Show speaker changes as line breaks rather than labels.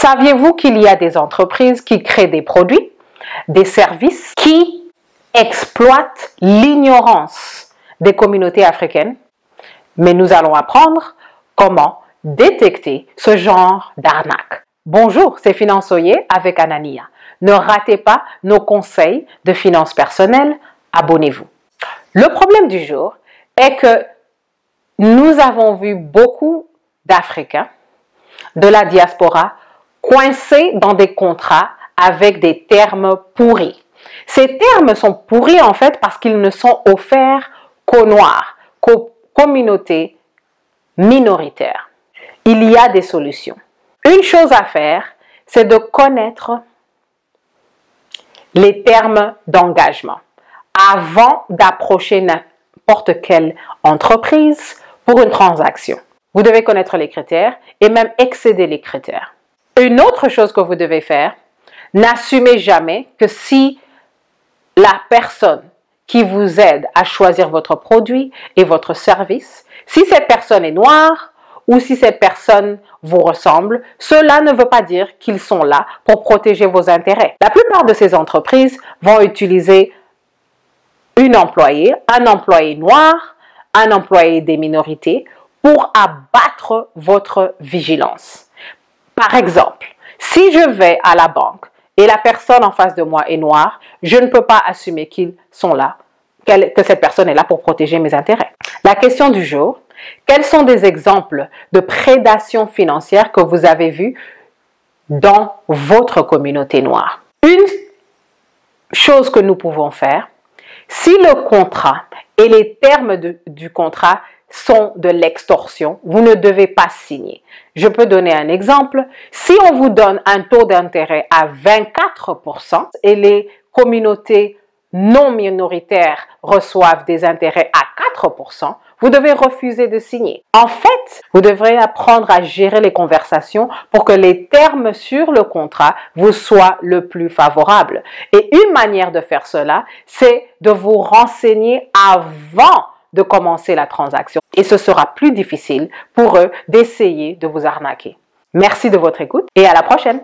Saviez-vous qu'il y a des entreprises qui créent des produits, des services qui exploitent l'ignorance des communautés africaines? Mais nous allons apprendre comment détecter ce genre d'arnaque. Bonjour, c'est Finançoyer avec Anania. Ne ratez pas nos conseils de finances personnelles, abonnez-vous. Le problème du jour est que nous avons vu beaucoup d'Africains de la diaspora coincés dans des contrats avec des termes pourris. Ces termes sont pourris en fait parce qu'ils ne sont offerts qu'aux Noirs, qu'aux communautés minoritaires. Il y a des solutions. Une chose à faire, c'est de connaître les termes d'engagement avant d'approcher n'importe quelle entreprise pour une transaction. Vous devez connaître les critères et même excéder les critères. Une autre chose que vous devez faire, n'assumez jamais que si la personne qui vous aide à choisir votre produit et votre service, si cette personne est noire ou si cette personne vous ressemble, cela ne veut pas dire qu'ils sont là pour protéger vos intérêts. La plupart de ces entreprises vont utiliser une employée, un employé noir, un employé des minorités pour abattre votre vigilance. Par exemple, si je vais à la banque et la personne en face de moi est noire, je ne peux pas assumer qu'ils sont là, que cette personne est là pour protéger mes intérêts. La question du jour, quels sont des exemples de prédation financière que vous avez vus dans votre communauté noire? Une chose que nous pouvons faire, si le contrat et les termes du contrat sont de l'extorsion, vous ne devez pas signer. Je peux donner un exemple. Si on vous donne un taux d'intérêt à 24% et les communautés non minoritaires reçoivent des intérêts à 4%, vous devez refuser de signer. En fait, vous devrez apprendre à gérer les conversations pour que les termes sur le contrat vous soient le plus favorables. Et une manière de faire cela, c'est de vous renseigner avant de commencer la transaction. Et ce sera plus difficile pour eux d'essayer de vous arnaquer. Merci de votre écoute et à la prochaine.